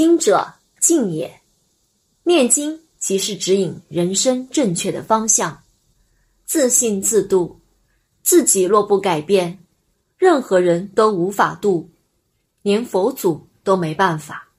经者静也。念经即是指引人生正确的方向。自信自度，自己若不改变，任何人都无法度，连佛祖都没办法。